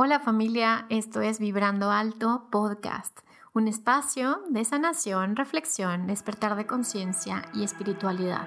Hola familia, esto es Vibrando Alto Podcast, un espacio de sanación, reflexión, despertar de conciencia y espiritualidad.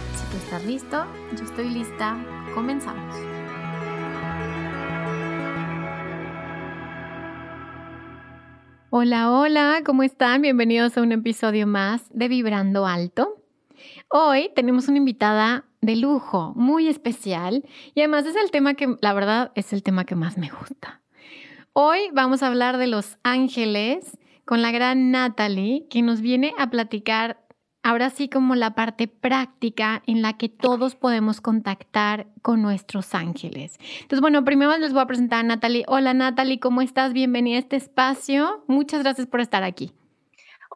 estás listo? Yo estoy lista. Comenzamos. Hola, hola, ¿cómo están? Bienvenidos a un episodio más de Vibrando Alto. Hoy tenemos una invitada de lujo, muy especial, y además es el tema que, la verdad, es el tema que más me gusta. Hoy vamos a hablar de los ángeles con la gran Natalie, que nos viene a platicar ahora sí como la parte práctica en la que todos podemos contactar con nuestros ángeles. Entonces, bueno, primero les voy a presentar a Natalie. Hola Natalie, ¿cómo estás? Bienvenida a este espacio. Muchas gracias por estar aquí.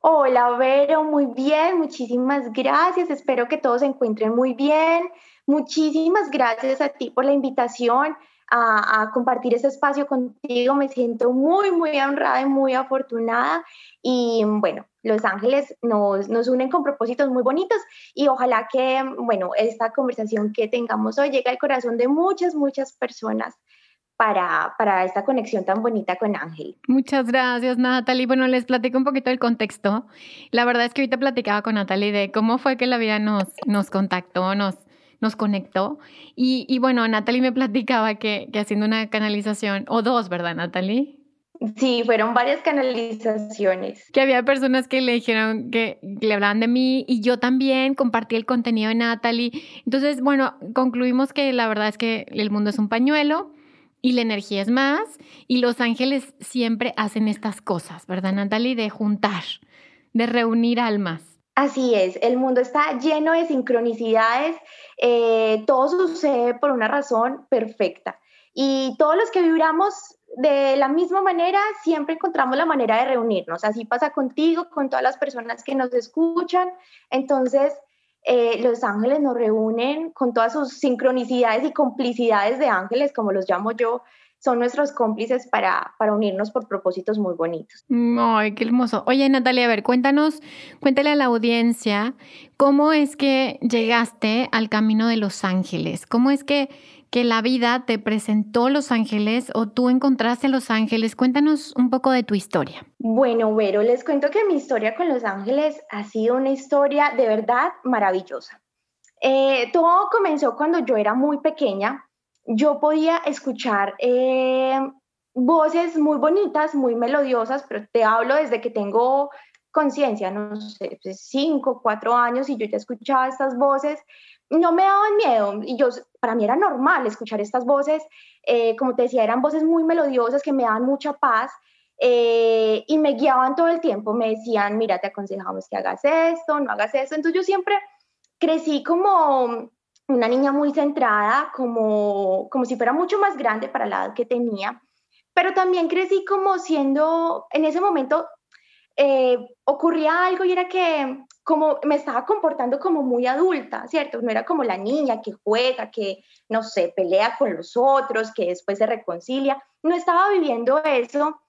Hola Vero, muy bien, muchísimas gracias. Espero que todos se encuentren muy bien. Muchísimas gracias a ti por la invitación a, compartir ese espacio contigo. Me siento muy, muy honrada y muy afortunada. Y bueno, Los Ángeles nos, nos unen con propósitos muy bonitos y ojalá que, bueno, esta conversación que tengamos hoy llegue al corazón de muchas, muchas personas. Para, para, esta conexión tan bonita con Ángel. Muchas gracias, Natalie. Bueno, les platico un poquito del contexto. La verdad es que ahorita platicaba con Natalie de cómo fue que la vida nos, nos contactó, nos, nos conectó. Y, bueno, Natalie me platicaba que, haciendo una canalización, o dos, ¿verdad, Natalie? Sí, fueron varias canalizaciones. Que había personas que le dijeron que, le hablaban de mí y yo también compartí el contenido de Natalie. Entonces, bueno, concluimos que la verdad es que el mundo es un pañuelo y la energía es más y los ángeles siempre hacen estas cosas, ¿verdad, Natalie? De juntar, de reunir almas. Así es, el mundo está lleno de sincronicidades, eh, todo sucede por una razón perfecta. Y todos los que vibramos de la misma manera, siempre encontramos la manera de reunirnos. Así pasa contigo, con todas las personas que nos escuchan. Entonces, eh, los ángeles nos reúnen con todas sus sincronicidades y complicidades de ángeles, como los llamo yo, son nuestros cómplices para, para unirnos por propósitos muy bonitos. Ay, qué hermoso. Oye, Natalia, a ver, cuéntanos, cuéntale a la audiencia cómo es que llegaste al camino de los ángeles. ¿Cómo es que, que la vida te presentó los ángeles o tú encontraste los ángeles? Cuéntanos un poco de tu historia. Bueno, Vero, les cuento que mi historia con los ángeles ha sido una historia de verdad maravillosa. Eh, todo comenzó cuando yo era muy pequeña yo podía escuchar eh, voces muy bonitas, muy melodiosas, pero te hablo desde que tengo conciencia, no sé, pues, cinco, cuatro años y yo ya escuchaba estas voces, no me daban miedo y yo, para mí era normal escuchar estas voces, eh, como te decía, eran voces muy melodiosas que me daban mucha paz eh, y me guiaban todo el tiempo, me decían, mira, te aconsejamos que hagas esto, no hagas esto, entonces yo siempre crecí como una niña muy centrada, como, como si fuera mucho más grande para la edad que tenía, pero también crecí como siendo, en ese momento eh, ocurría algo y era que como me estaba comportando como muy adulta, ¿cierto? No era como la niña que juega, que, no sé, pelea con los otros, que después se reconcilia, no estaba viviendo eso.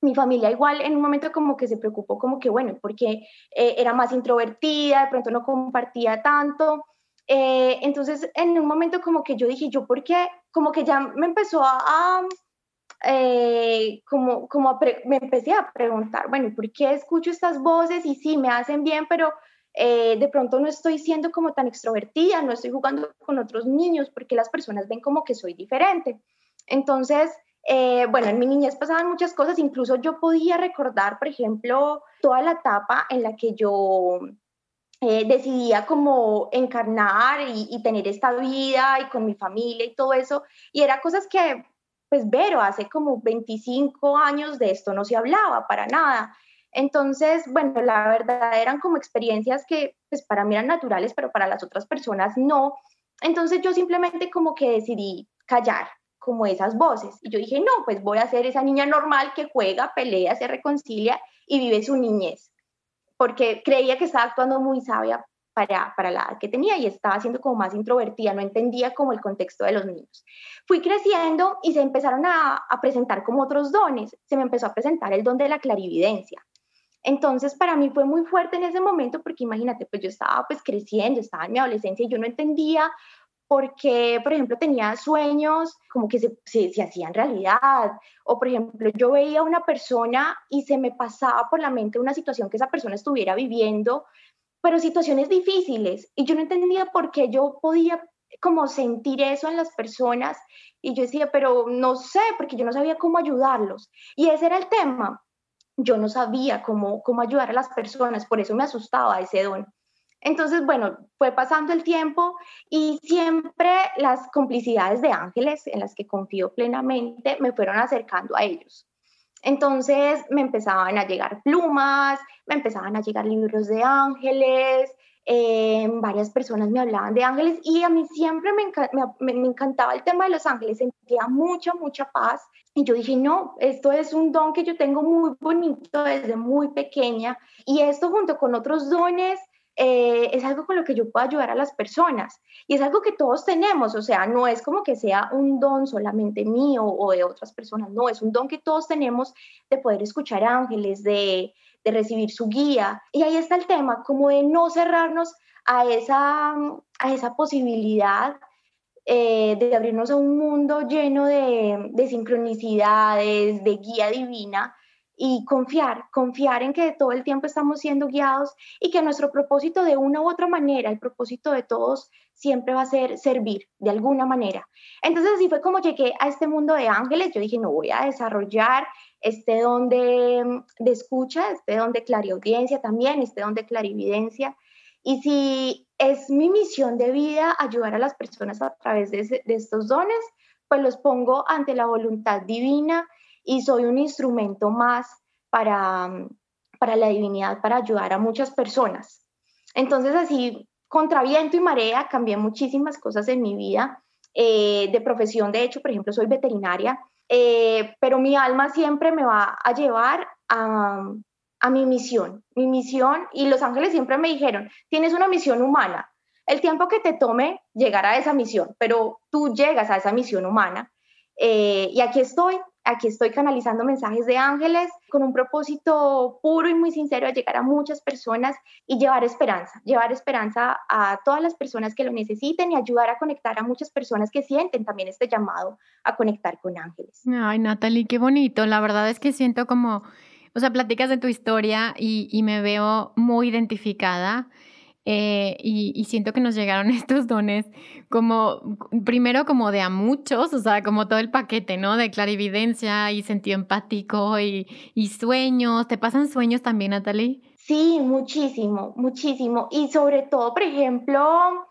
Mi familia igual en un momento como que se preocupó como que, bueno, porque eh, era más introvertida, de pronto no compartía tanto, eh, entonces, en un momento como que yo dije, yo, ¿por qué? Como que ya me empezó a, eh, como, como me empecé a preguntar, bueno, ¿por qué escucho estas voces? Y sí, me hacen bien, pero eh, de pronto no estoy siendo como tan extrovertida, no estoy jugando con otros niños, porque las personas ven como que soy diferente. Entonces, bueno, en mi niñez pasaban muchas cosas, incluso yo podía recordar, por ejemplo, toda la etapa en la que yo eh, decidía como encarnar y, tener esta vida y con mi familia y todo eso. Y era cosas que, pues, Vero, hace como 25 años de esto no se hablaba para nada. Entonces, bueno, la verdad eran como experiencias que, pues, para mí eran naturales, pero para las otras personas no. Entonces yo simplemente como que decidí callar como esas voces. Y yo dije, no, pues voy a ser esa niña normal que juega, pelea, se reconcilia y vive su niñez porque creía que estaba actuando muy sabia para, para, la edad que tenía y estaba siendo como más introvertida, no entendía como el contexto de los niños. Fui creciendo y se empezaron a, presentar como otros dones, se me empezó a presentar el don de la clarividencia. Entonces para mí fue muy fuerte en ese momento porque imagínate, pues yo estaba pues creciendo, estaba en mi adolescencia y yo no entendía porque, por ejemplo, tenía sueños como que se, se, hacían realidad, o por ejemplo, yo veía a una persona y se me pasaba por la mente una situación que esa persona estuviera viviendo, pero situaciones difíciles, y yo no entendía por qué yo podía como sentir eso en las personas, y yo decía, pero no sé, porque yo no sabía cómo ayudarlos, y ese era el tema, yo no sabía cómo, cómo ayudar a las personas, por eso me asustaba ese don. Entonces, bueno, fue pasando el tiempo y siempre las complicidades de ángeles en las que confío plenamente me fueron acercando a ellos. Entonces me empezaban a llegar plumas, me empezaban a llegar libros de ángeles, eh, varias personas me hablaban de ángeles y a mí siempre me, me, me, encantaba el tema de los ángeles, sentía mucha, mucha paz. Y yo dije, no, esto es un don que yo tengo muy bonito desde muy pequeña y esto junto con otros dones eh, es algo con lo que yo puedo ayudar a las personas y es algo que todos tenemos, o sea, no es como que sea un don solamente mío o de otras personas, no, es un don que todos tenemos de poder escuchar ángeles, de, de recibir su guía. Y ahí está el tema, como de no cerrarnos a esa, a esa posibilidad eh, de abrirnos a un mundo lleno de, de sincronicidades, de guía divina, y confiar, confiar en que todo el tiempo estamos siendo guiados y que nuestro propósito de una u otra manera, el propósito de todos siempre va a ser servir de alguna manera. Entonces así fue como llegué a este mundo de ángeles, yo dije, no voy a desarrollar este don de, de escucha, este don de clariaudiencia también, este don de clarividencia. Y si es mi misión de vida ayudar a las personas a través de, de estos dones, pues los pongo ante la voluntad divina y soy un instrumento más para, para la divinidad, para ayudar a muchas personas. Entonces así, contra viento y marea, cambié muchísimas cosas en mi vida. Eh, de profesión, de hecho, por ejemplo, soy veterinaria, eh, pero mi alma siempre me va a llevar a, a mi misión, mi misión, y los ángeles siempre me dijeron, tienes una misión humana, el tiempo que te tome llegar a esa misión, pero tú llegas a esa misión humana. Eh, y aquí estoy, Aquí estoy canalizando mensajes de ángeles con un propósito puro y muy sincero de llegar a muchas personas y llevar esperanza, llevar esperanza a todas las personas que lo necesiten y ayudar a conectar a muchas personas que sienten también este llamado a conectar con ángeles. Ay, Natalie, qué bonito. La verdad es que siento como, o sea, platicas de tu historia y, y me veo muy identificada. Eh, y, siento que nos llegaron estos dones como, primero como de a muchos, o sea, como todo el paquete, ¿no? De clarividencia y sentido empático y, y sueños. ¿Te pasan sueños también, Natalie? Sí, muchísimo, muchísimo. Y sobre todo, por ejemplo,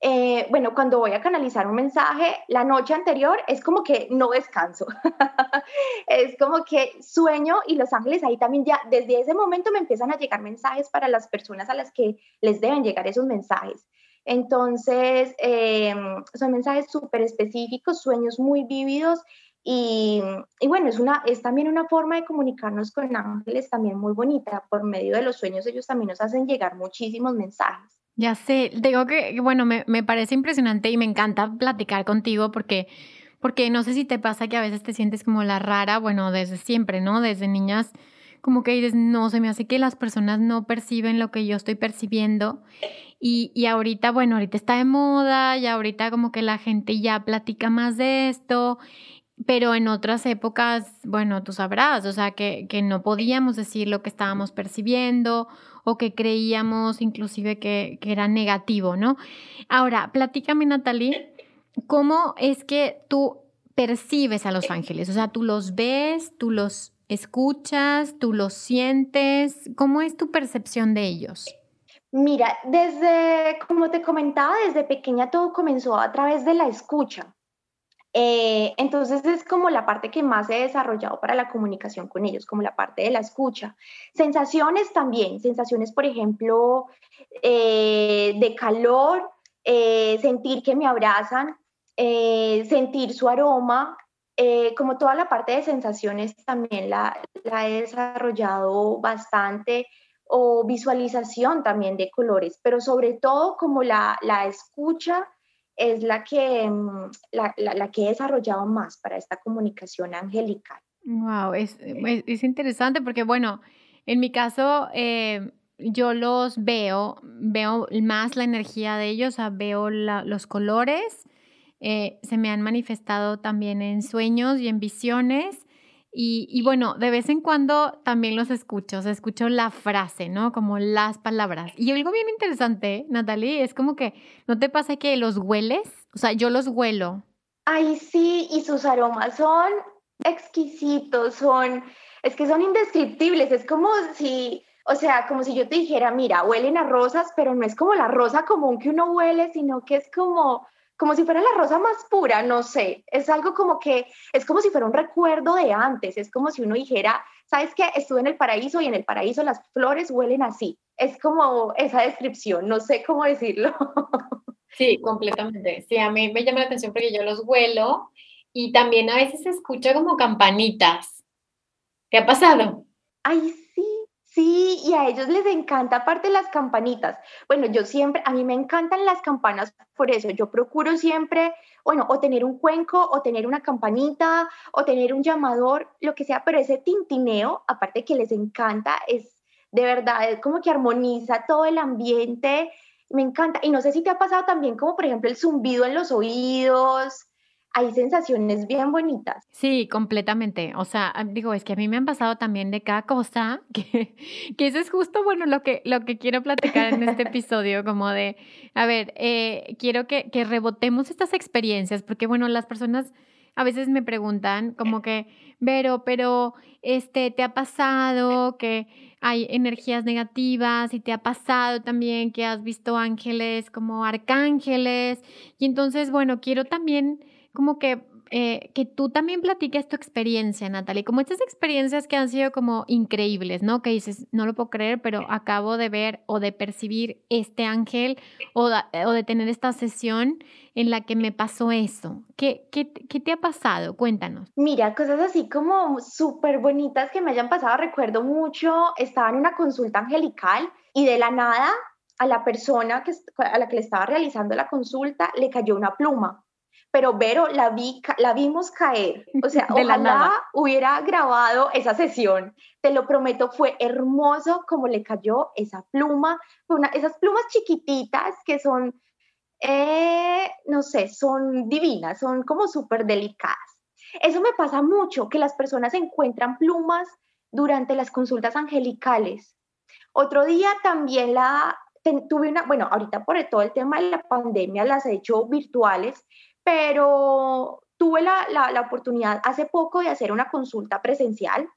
eh, bueno, cuando voy a canalizar un mensaje, la noche anterior es como que no descanso. es como que sueño y los ángeles ahí también ya, desde ese momento me empiezan a llegar mensajes para las personas a las que les deben llegar esos mensajes. Entonces, em, son mensajes súper específicos, sueños muy vívidos y, y, bueno, es, una, es también una forma de comunicarnos con ángeles también muy bonita. Por medio de los sueños ellos también nos hacen llegar muchísimos mensajes. Ya sé, digo que, bueno, me, me, parece impresionante y me encanta platicar contigo porque, porque no sé si te pasa que a veces te sientes como la rara, bueno, desde siempre, ¿no? Desde niñas, como que dices, no, se me hace que las personas no perciben lo que yo estoy percibiendo. Y, y ahorita, bueno, ahorita está de moda y ahorita como que la gente ya platica más de esto pero en otras épocas, bueno, tú sabrás, o sea, que, que, no podíamos decir lo que estábamos percibiendo o que creíamos inclusive que, que era negativo, ¿no? Ahora, platícame, Natalie, ¿cómo es que tú percibes a los ángeles? O sea, tú los ves, tú los escuchas, tú los sientes, ¿cómo es tu percepción de ellos? Mira, desde, como te comentaba, desde pequeña todo comenzó a través de la escucha. Eh, entonces es como la parte que más he desarrollado para la comunicación con ellos, como la parte de la escucha. Sensaciones también, sensaciones, por ejemplo, eh, de calor, eh, sentir que me abrazan, sentir su aroma, como toda la parte de sensaciones también la, la he desarrollado bastante o visualización también de colores, pero sobre todo como la, la escucha es la que, mm, la, la, que he desarrollado más para esta comunicación angelical. Wow, es, es, interesante porque, bueno, en mi caso, eh, yo los veo, veo más la energía de ellos, veo los colores, eh, se me han manifestado también en sueños y en visiones. Y, bueno, de vez en cuando también los escucho, o sea, escucho la frase, ¿no? Como las palabras. Y algo bien interesante, Natalie, es como que, ¿no te pasa que los hueles? O sea, yo los huelo. Ay, sí, y sus aromas son exquisitos, son, es que son indescriptibles, es como si, o sea, como si yo te dijera, mira, huelen a rosas, pero no es como la rosa común que uno huele, sino que es como como si fuera la rosa más pura, no sé, es algo como que, es como si fuera un recuerdo de antes, es como si uno dijera, ¿sabes qué? Estuve en el paraíso y en el paraíso las flores huelen así, es como esa descripción, no sé cómo decirlo. Sí, completamente, sí, a mí me llama la atención porque yo los huelo y también a veces se escucha como campanitas. ¿Qué ha pasado? Ay, Sí, y a ellos les encanta aparte las campanitas. Bueno, yo siempre, a mí me encantan las campanas, por eso yo procuro siempre, bueno, o tener un cuenco, o tener una campanita, o tener un llamador, lo que sea, pero ese tintineo, aparte que les encanta, es de verdad, es como que armoniza todo el ambiente, me encanta. Y no sé si te ha pasado también como, por ejemplo, el zumbido en los oídos, hay sensaciones bien bonitas. Sí, completamente. O sea, digo, es que a mí me han pasado también de cada cosa, que, que eso es justo, bueno, lo que, lo que quiero platicar en este episodio, como de, a ver, eh, quiero que, que rebotemos estas experiencias, porque bueno, las personas a veces me preguntan como que, Vero, pero este, ¿te ha pasado que hay energías negativas y te ha pasado también que has visto ángeles como arcángeles? Y entonces, bueno, quiero también como que, eh, que tú también platiques tu experiencia, Natalie, como estas experiencias que han sido como increíbles, ¿no? Que dices, no lo puedo creer, pero acabo de ver o de percibir este ángel o, o de tener esta sesión en la que me pasó eso. ¿Qué, qué, qué te ha pasado? Cuéntanos. Mira, cosas así como súper bonitas que me hayan pasado. Recuerdo mucho, estaba en una consulta angelical y de la nada a la persona que, a la que le estaba realizando la consulta le cayó una pluma pero Vero, la, vi, la vimos caer. O sea, ojalá hubiera grabado esa sesión. Te lo prometo, fue hermoso como le cayó esa pluma. Una, esas plumas chiquititas que son, eh, no sé, son divinas, son como súper delicadas. Eso me pasa mucho, que las personas encuentran plumas durante las consultas angelicales. Otro día también la, tuve una, bueno, ahorita por todo el tema de la pandemia las he hecho virtuales, pero tuve la, oportunidad hace poco de hacer una consulta presencial,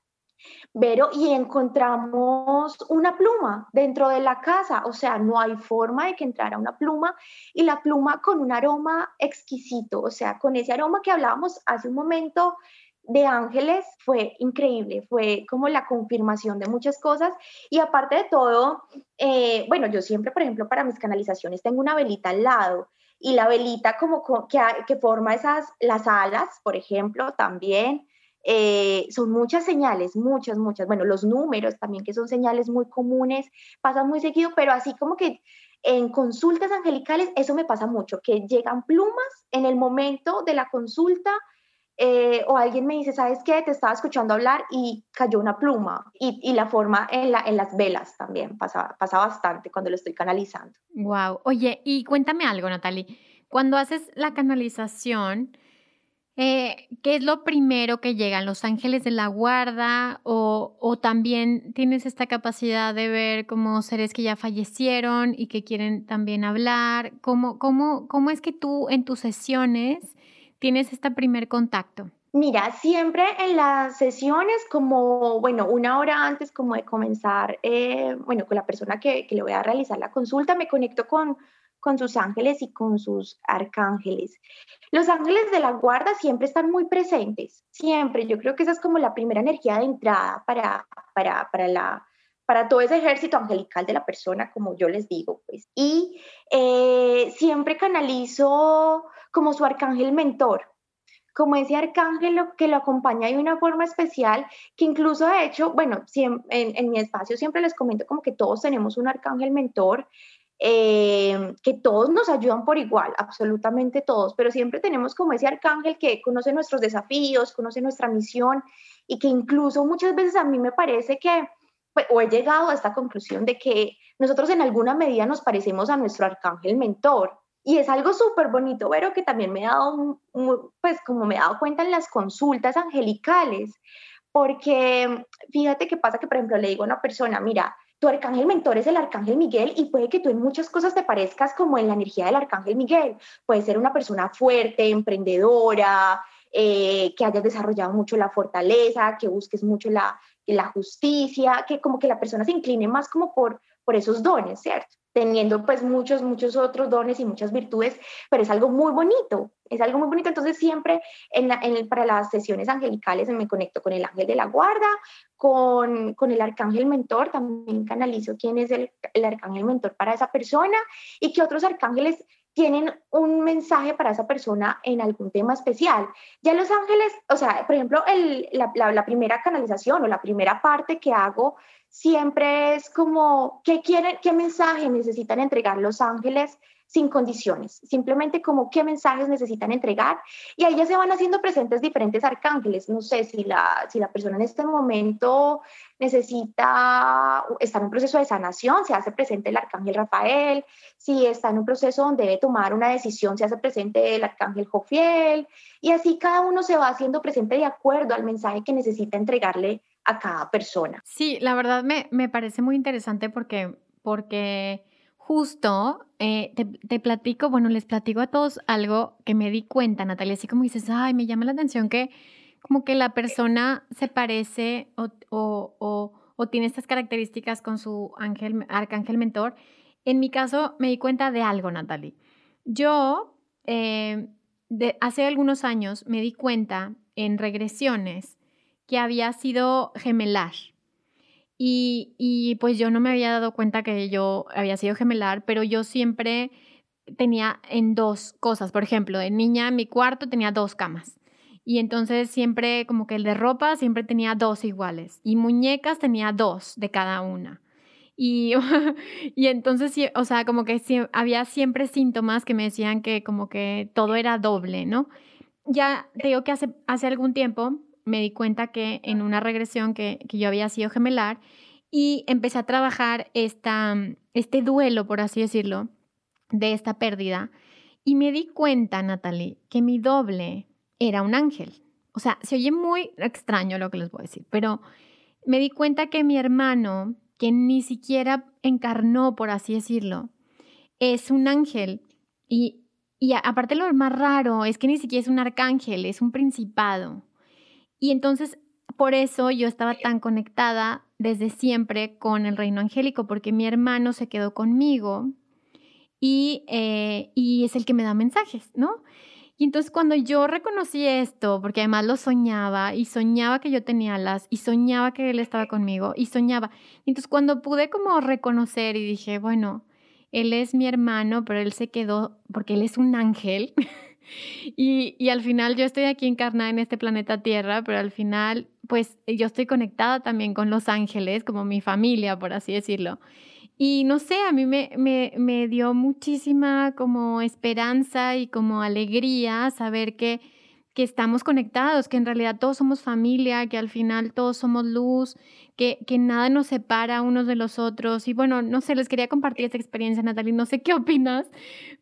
pero y encontramos una pluma dentro de la casa, o sea, no hay forma de que entrara una pluma y la pluma con un aroma exquisito, o sea, con ese aroma que hablábamos hace un momento de ángeles fue increíble, fue como la confirmación de muchas cosas. Y aparte de todo, eh, bueno, yo siempre, por ejemplo, para mis canalizaciones tengo una velita al lado y la velita como que, que forma esas, las alas, por ejemplo, también. Eh, son muchas señales, muchas, muchas. Bueno, los números también, que son señales muy comunes, pasan muy seguido, pero así como que en consultas angelicales, eso me pasa mucho, que llegan plumas en el momento de la consulta eh, o alguien me dice, ¿sabes qué? Te estaba escuchando hablar y cayó una pluma. Y, y la forma en, la, en las velas también pasa, pasa bastante cuando lo estoy canalizando. Wow. Oye, y cuéntame algo, Natalie. Cuando haces la canalización, eh, ¿qué es lo primero que llegan? ¿Los ángeles de la guarda? O, o, también tienes esta capacidad de ver como seres que ya fallecieron y que quieren también hablar? ¿Cómo, cómo, cómo es que tú en tus sesiones tienes este primer contacto? Mira, siempre en las sesiones, como, bueno, una hora antes como de comenzar, eh, bueno, con la persona que, que, le voy a realizar la consulta, me conecto con, con sus ángeles y con sus arcángeles. Los ángeles de la guarda siempre están muy presentes, siempre. Yo creo que esa es como la primera energía de entrada para, para, para la, para todo ese ejército angelical de la persona, como yo les digo, pues. Y eh, siempre canalizo como su arcángel mentor, como ese arcángel que lo acompaña de una forma especial, que incluso de hecho, bueno, en, mi espacio siempre les comento como que todos tenemos un arcángel mentor, eh, que todos nos ayudan por igual, absolutamente todos, pero siempre tenemos como ese arcángel que conoce nuestros desafíos, conoce nuestra misión y que incluso muchas veces a mí me parece que, pues, o he llegado a esta conclusión de que nosotros en alguna medida nos parecemos a nuestro arcángel mentor. Y es algo súper bonito, pero que también me he dado, pues como me he dado cuenta en las consultas angelicales, porque fíjate qué pasa que, por ejemplo, le digo a una persona, mira, tu arcángel mentor es el arcángel Miguel y puede que tú en muchas cosas te parezcas como en la energía del arcángel Miguel. Puede ser una persona fuerte, emprendedora, eh, que hayas desarrollado mucho la fortaleza, que busques mucho la, la justicia, que como que la persona se incline más como por, por esos dones, ¿cierto? Teniendo pues muchos, muchos otros dones y muchas virtudes, pero es algo muy bonito, es algo muy bonito. Entonces siempre en, para las sesiones angelicales me conecto con el ángel de la guarda, con, con el arcángel mentor, también canalizo quién es el, el arcángel mentor para esa persona y que otros arcángeles tienen un mensaje para esa persona en algún tema especial. Ya los ángeles, o sea, por ejemplo, el, la, la, primera canalización o la primera parte que hago siempre es como, ¿qué quieren, qué mensaje necesitan entregar los ángeles sin condiciones, simplemente como qué mensajes necesitan entregar y ahí ya se van haciendo presentes diferentes arcángeles. No sé si la, si la persona en este momento necesita estar en un proceso de sanación, se hace presente el arcángel Rafael, si está en un proceso donde debe tomar una decisión, se hace presente el arcángel Jofiel. Y así cada uno se va haciendo presente de acuerdo al mensaje que necesita entregarle a cada persona. Sí, la verdad me, me parece muy interesante porque, porque justo eh, te, platico, bueno, les platico a todos algo que me di cuenta, Natalia, así como dices, ay, me llama la atención que como que la persona se parece o, tiene estas características con su ángel, arcángel mentor. En mi caso me di cuenta de algo, Natalie. Yo eh, de, hace algunos años me di cuenta en regresiones que había sido gemelar. Y, pues yo no me había dado cuenta que yo había sido gemelar, pero yo siempre tenía en dos cosas. Por ejemplo, de niña mi cuarto tenía dos camas. Y entonces siempre, como que el de ropa, siempre tenía dos iguales. Y muñecas tenía dos de cada una. Y, y entonces, o sea, como que había siempre síntomas que me decían que como que todo era doble, ¿no? Ya te digo que hace, hace algún tiempo me di cuenta que en una regresión que, yo había sido gemelar y empecé a trabajar esta, este duelo, por así decirlo, de esta pérdida. Y me di cuenta, Natalie, que mi doble era un ángel. O sea, se oye muy extraño lo que les voy a decir, pero me di cuenta que mi hermano, que ni siquiera encarnó, por así decirlo, es un ángel. Y, y aparte lo más raro es que ni siquiera es un arcángel, es un principado. Y entonces, por eso yo estaba tan conectada desde siempre con el reino angélico, porque mi hermano se quedó conmigo y, eh, y es el que me da mensajes, ¿no? Y entonces cuando yo reconocí esto, porque además lo soñaba y soñaba que yo tenía alas y soñaba que él estaba conmigo y soñaba. Entonces cuando pude como reconocer y dije, bueno, él es mi hermano, pero él se quedó porque él es un ángel. Y, al final yo estoy aquí encarnada en este planeta Tierra, pero al final pues yo estoy conectada también con los ángeles, como mi familia, por así decirlo. Y no sé, a mí me, me, me dio muchísima como esperanza y como alegría saber que que estamos conectados, que en realidad todos somos familia, que al final todos somos luz, que, que nada nos separa unos de los otros. Y bueno, no sé, les quería compartir esta experiencia, Natalie, no sé qué opinas,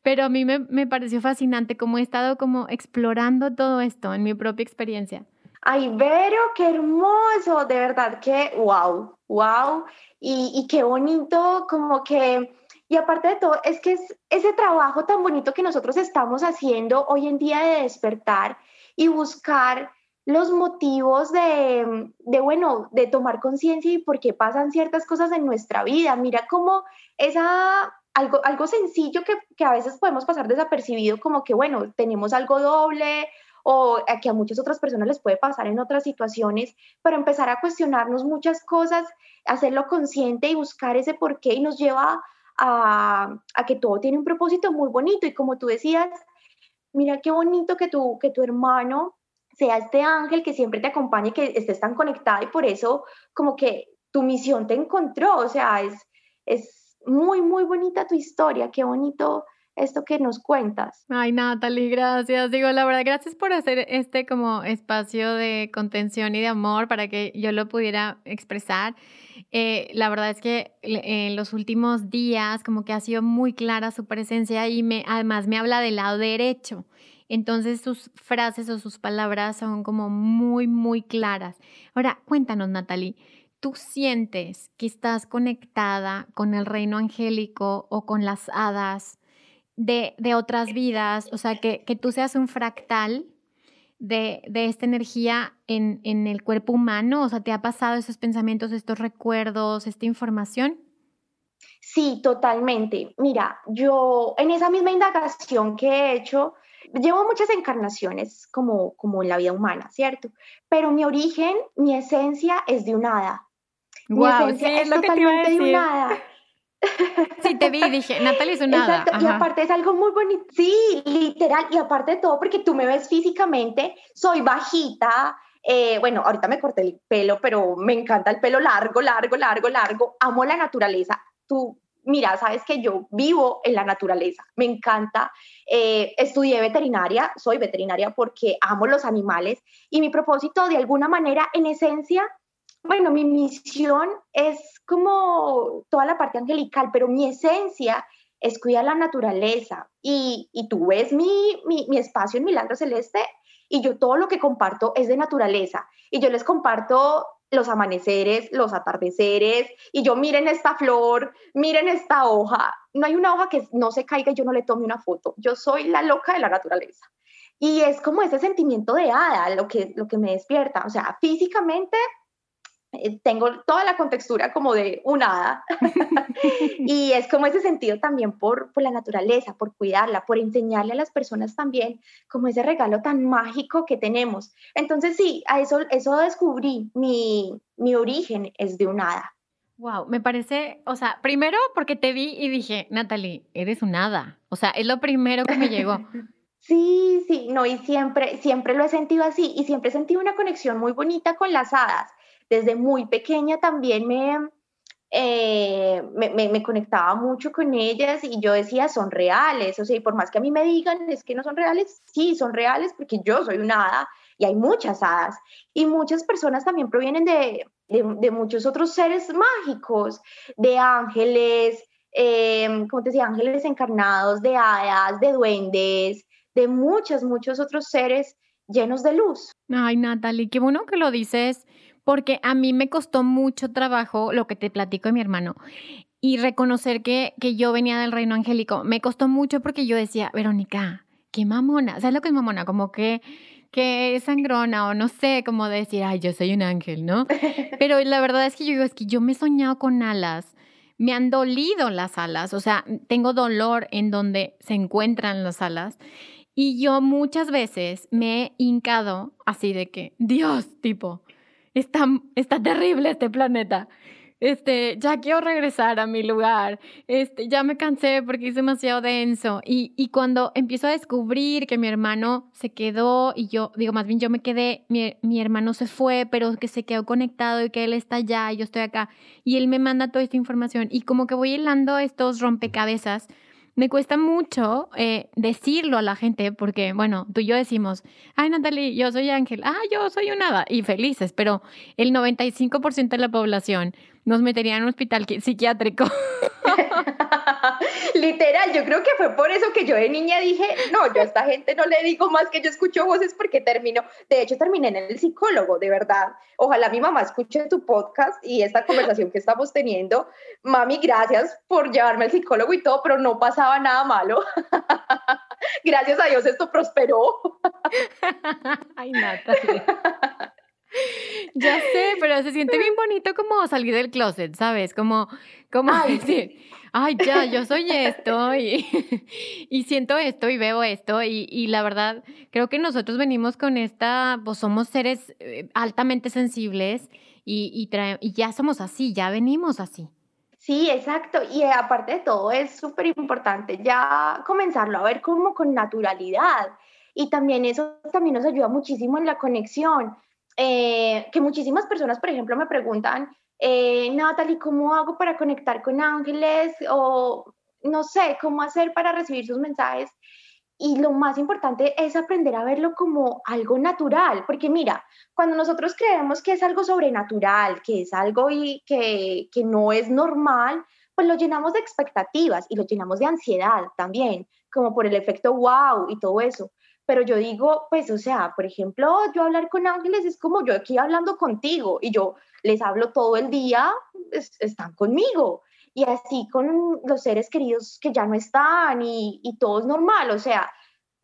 pero a mí me, me pareció fascinante como he estado como explorando todo esto en mi propia experiencia. Ay, Vero, qué hermoso, de verdad que wow, wow, y, y qué bonito como que Y aparte de todo, es que es ese trabajo tan bonito que nosotros estamos haciendo hoy en día de despertar y buscar los motivos de, de bueno, de tomar conciencia y por qué pasan ciertas cosas en nuestra vida. Mira cómo esa, algo, algo sencillo que, que a veces podemos pasar desapercibido, como que, bueno, tenemos algo doble o que a muchas otras personas les puede pasar en otras situaciones, pero empezar a cuestionarnos muchas cosas, hacerlo consciente y buscar ese por qué y nos lleva a, que todo tiene un propósito muy bonito. Y como tú decías, mira qué bonito que tu, que tu hermano sea este ángel que siempre te acompañe, que estés tan conectada y por eso como que tu misión te encontró. O sea, es, es muy, muy bonita tu historia. Qué bonito esto que nos cuentas. Ay, Natalie, gracias. Digo, la verdad, gracias por hacer este como espacio de contención y de amor para que yo lo pudiera expresar. Eh, la verdad es que en los últimos días como que ha sido muy clara su presencia y me, además me habla del lado derecho. Entonces sus frases o sus palabras son como muy, muy claras. Ahora, cuéntanos, Natalie, ¿tú sientes que estás conectada con el reino angélico o con las hadas de, otras vidas? O sea, que, que tú seas un fractal de, esta energía en, en, el cuerpo humano? O sea, ¿te ha pasado esos pensamientos, estos recuerdos, esta información? Sí, totalmente. Mira, yo en esa misma indagación que he hecho, llevo muchas encarnaciones como, como en la vida humana, ¿cierto? Pero mi origen, mi esencia es de un hada. Mi esencia es, totalmente de un hada. Sí, te vi, dije, Natalia es una Exacto, y aparte es algo muy bonito, sí, literal, y aparte de todo, porque tú me ves físicamente, soy bajita, eh, bueno, ahorita me corté el pelo, pero me encanta el pelo largo, largo, largo, largo, amo la naturaleza, tú, mira, sabes que yo vivo en la naturaleza, me encanta, eh, estudié veterinaria, soy veterinaria porque amo los animales, y mi propósito de alguna manera, en esencia, bueno, mi misión es como toda la parte angelical, pero mi esencia es cuidar la naturaleza. Y, tú ves mi, mi, espacio en Milagro Celeste y yo todo lo que comparto es de naturaleza. Y yo les comparto los amaneceres, los atardeceres, y yo miren esta flor, miren esta hoja. No hay una hoja que no se caiga y yo no le tome una foto. Yo soy la loca de la naturaleza. Y es como ese sentimiento de hada lo que, lo que me despierta. O sea, físicamente tengo toda la contextura como de un hada y es como ese sentido también por, por, la naturaleza, por cuidarla, por enseñarle a las personas también como ese regalo tan mágico que tenemos. Entonces sí, a eso, eso descubrí, mi, mi origen es de un hada. Wow, me parece, o sea, primero porque te vi y dije, Natalie, eres un hada. O sea, es lo primero que me llegó. Sí, sí, no, y siempre, siempre lo he sentido así y siempre he sentido una conexión muy bonita con las hadas desde muy pequeña también eh, me, me, conectaba mucho con ellas y yo decía, son reales, o sea, y por más que a mí me digan, es que no son reales, sí, son reales porque yo soy una hada y hay muchas hadas. Y muchas personas también provienen de, de, muchos otros seres mágicos, de ángeles, eh, como te decía, ángeles encarnados, de hadas, de duendes, de muchos, muchos otros seres llenos de luz. Ay, Natalie, qué bueno que lo dices porque a mí me costó mucho trabajo lo que te platico de mi hermano y reconocer que, que yo venía del reino angélico. Me costó mucho porque yo decía, Verónica, qué mamona. ¿Sabes lo que es mamona? Como que, que es sangrona o no sé, como decir, ay, yo soy un ángel, ¿no? Pero la verdad es que yo digo, es que yo me he soñado con alas. Me han dolido las alas, o sea, tengo dolor en donde se encuentran las alas. Y yo muchas veces me he hincado así de que, Dios, tipo, está, está terrible este planeta. Este, ya quiero regresar a mi lugar. Este, ya me cansé porque es demasiado denso. Y, y cuando empiezo a descubrir que mi hermano se quedó y yo, digo, más bien yo me quedé, mi, mi hermano se fue, pero que se quedó conectado y que él está allá y yo estoy acá. Y él me manda toda esta información. Y como que voy hilando estos rompecabezas me cuesta mucho eh, decirlo a la gente porque, bueno, tú y yo decimos, ay Natalie, yo soy Ángel, ah, yo soy un hada, y felices, pero el 95% de la población nos metería en un hospital psiquiátrico. Literal, yo creo que fue por eso que yo de niña dije, no, yo a esta gente no le digo más que yo escucho voces porque termino, de hecho terminé en el psicólogo, de verdad. Ojalá mi mamá escuche tu podcast y esta conversación que estamos teniendo. Mami, gracias por llevarme al psicólogo y todo, pero no pasaba nada malo. gracias a Dios esto prosperó. Ay, Natalie. Ya sé, pero se siente bien bonito como salir del closet, ¿sabes? Como, como decir, ay, ya, yo soy esto y, y siento esto y veo esto y, y, la verdad, creo que nosotros venimos con esta, pues somos seres eh, altamente sensibles y, y, y ya somos así, ya venimos así. Sí, exacto. Y aparte de todo, es súper importante ya comenzarlo a ver como con naturalidad. Y también eso también nos ayuda muchísimo en la conexión eh, que muchísimas personas, por ejemplo, me preguntan, eh, Natalie, ¿cómo hago para conectar con ángeles? O no sé, ¿cómo hacer para recibir sus mensajes? Y lo más importante es aprender a verlo como algo natural, porque mira, cuando nosotros creemos que es algo sobrenatural, que es algo y que, que no es normal, pues lo llenamos de expectativas y lo llenamos de ansiedad también, como por el efecto wow y todo eso pero yo digo, pues, o sea, por ejemplo, yo hablar con ángeles es como yo aquí hablando contigo y yo les hablo todo el día, están conmigo. Y así con los seres queridos que ya no están y, y todo es normal, o sea,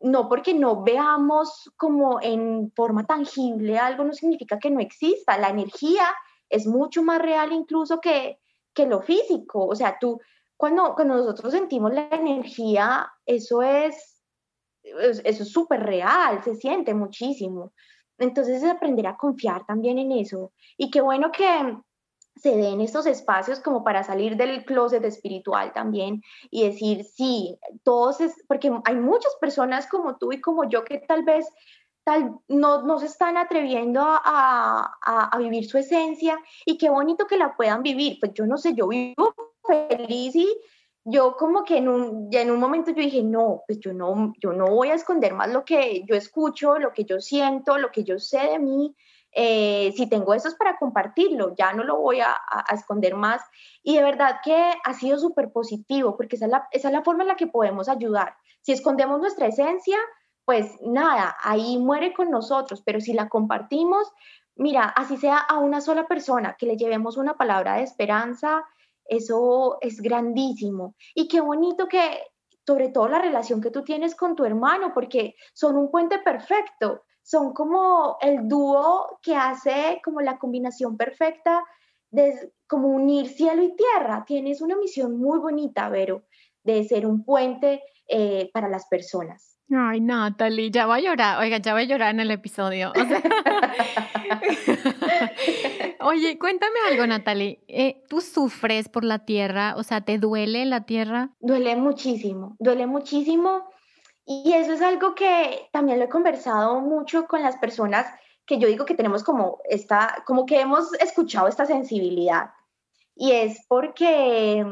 no porque no veamos como en forma tangible algo no significa que no exista. La energía es mucho más real incluso que, que lo físico. O sea, tú, cuando, cuando nosotros sentimos la energía, eso es eso es súper real, se siente muchísimo. Entonces es aprender a confiar también en eso. Y qué bueno que se den estos espacios como para salir del closet espiritual también y decir, sí, todos, es, porque hay muchas personas como tú y como yo que tal vez tal, no, no se están atreviendo a, a, a, vivir su esencia y qué bonito que la puedan vivir. Pues yo no sé, yo vivo feliz y yo como que en un, ya en un momento yo dije, no, pues yo no, yo no voy a esconder más lo que yo escucho, lo que yo siento, lo que yo sé de mí. Eh, si tengo eso es para compartirlo, ya no lo voy a, a, esconder más. Y de verdad que ha sido súper positivo, porque esa es, esa es la forma en la que podemos ayudar. Si escondemos nuestra esencia, pues nada, ahí muere con nosotros, pero si la compartimos, mira, así sea a una sola persona, que le llevemos una palabra de esperanza, eso es grandísimo. Y qué bonito que, sobre todo la relación que tú tienes con tu hermano, porque son un puente perfecto, son como el dúo que hace como la combinación perfecta de como unir cielo y tierra. Tienes una misión muy bonita, Vero, de ser un puente eh, para las personas. Ay, Natalie, ya voy a llorar. Oiga, ya voy a llorar en el episodio. Oye, cuéntame algo, Natalie. Eh, ¿Tú sufres por la tierra? O sea, ¿te duele la tierra? Duele muchísimo, duele muchísimo. Y eso es algo que también lo he conversado mucho con las personas que yo digo que tenemos como esta, como que hemos escuchado esta sensibilidad. Y es porque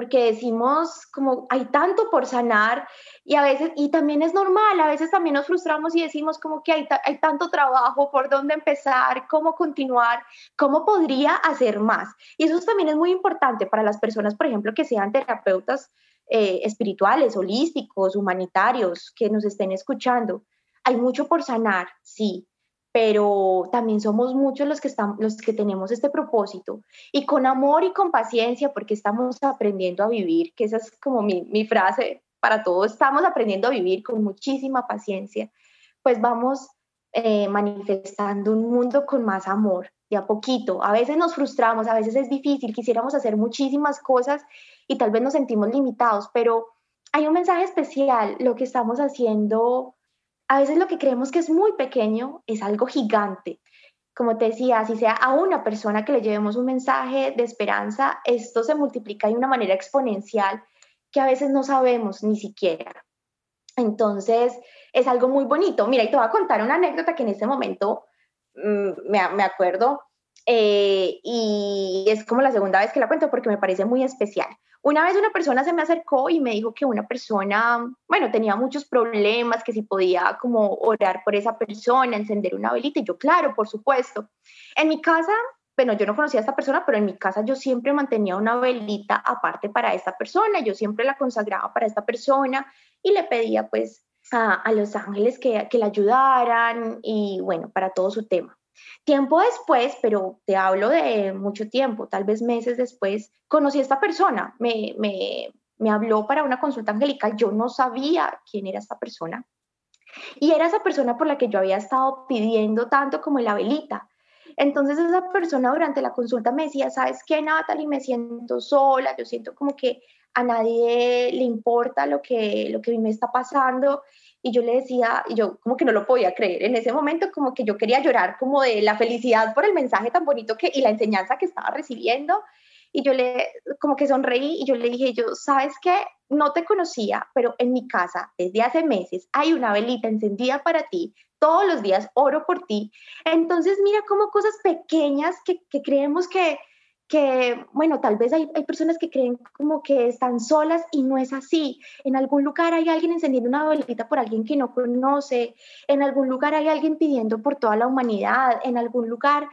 porque decimos como hay tanto por sanar y a veces, y también es normal, a veces también nos frustramos y decimos como que hay, hay tanto trabajo, por dónde empezar, cómo continuar, cómo podría hacer más. Y eso también es muy importante para las personas, por ejemplo, que sean terapeutas eh, espirituales, holísticos, humanitarios, que nos estén escuchando. Hay mucho por sanar, sí, pero también somos muchos los que, estamos, los que tenemos este propósito y con amor y con paciencia porque estamos aprendiendo a vivir, que esa es como mi, mi frase para todos, estamos aprendiendo a vivir con muchísima paciencia, pues vamos eh, manifestando un mundo con más amor, de a poquito. A veces nos frustramos, a veces es difícil, quisiéramos hacer muchísimas cosas y tal vez nos sentimos limitados, pero hay un mensaje especial, lo que estamos haciendo a veces lo que creemos que es muy pequeño es algo gigante. Como te decía, si sea a una persona que le llevemos un mensaje de esperanza, esto se multiplica de una manera exponencial que a veces no sabemos ni siquiera. Entonces, es algo muy bonito. Mira, y te voy a contar una anécdota que en este momento mm, me, me, acuerdo eh, y es como la segunda vez que la cuento porque me parece muy especial. Una vez una persona se me acercó y me dijo que una persona, bueno, tenía muchos problemas, que si podía como orar por esa persona, encender una velita, y yo, claro, por supuesto. En mi casa bueno, yo no conocía a esta persona, pero en mi casa yo siempre mantenía una velita aparte para esta persona, yo siempre la consagraba para esta persona y le pedía pues a, los ángeles que, que la ayudaran y bueno, para todo su tema. Tiempo después, pero te hablo de mucho tiempo, tal vez meses después, conocí a esta persona, me, me, me habló para una consulta angelical, yo no sabía quién era esta persona. Y era esa persona por la que yo había estado pidiendo tanto como la velita. Entonces esa persona durante la consulta me decía, ¿sabes qué, Natalie? Me siento sola, yo siento como que a nadie le importa lo que, lo que me está pasando. Y yo le decía, y yo como que no lo podía creer, en ese momento como que yo quería llorar como de la felicidad por el mensaje tan bonito que, y la enseñanza que estaba recibiendo. Y yo le, como que sonreí y yo le dije, yo, ¿sabes qué? No te conocía, pero en mi casa desde hace meses hay una velita encendida para ti. Todos los días oro por ti. Entonces, mira como cosas pequeñas que, que creemos que, que, bueno, tal vez hay, hay, personas que creen como que están solas y no es así. En algún lugar hay alguien encendiendo una velita por alguien que no conoce, en algún lugar hay alguien pidiendo por toda la humanidad, en algún lugar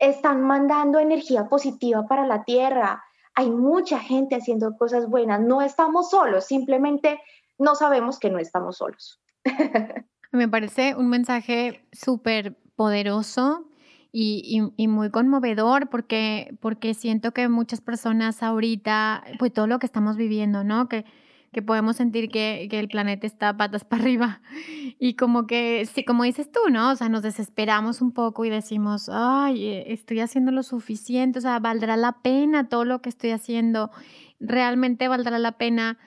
están mandando energía positiva para la tierra. Hay mucha gente haciendo cosas buenas. No estamos solos, simplemente no sabemos que no estamos solos. Me parece un mensaje súper poderoso y, muy conmovedor porque, porque siento que muchas personas ahorita, pues todo lo que estamos viviendo, ¿no? Que, que podemos sentir que, que, el planeta está patas para arriba. Y como que, sí, como dices tú, ¿no? O sea, nos desesperamos un poco y decimos, ay, eh, estoy haciendo lo suficiente, o sea, valdrá la pena todo lo que estoy haciendo, realmente valdrá la pena.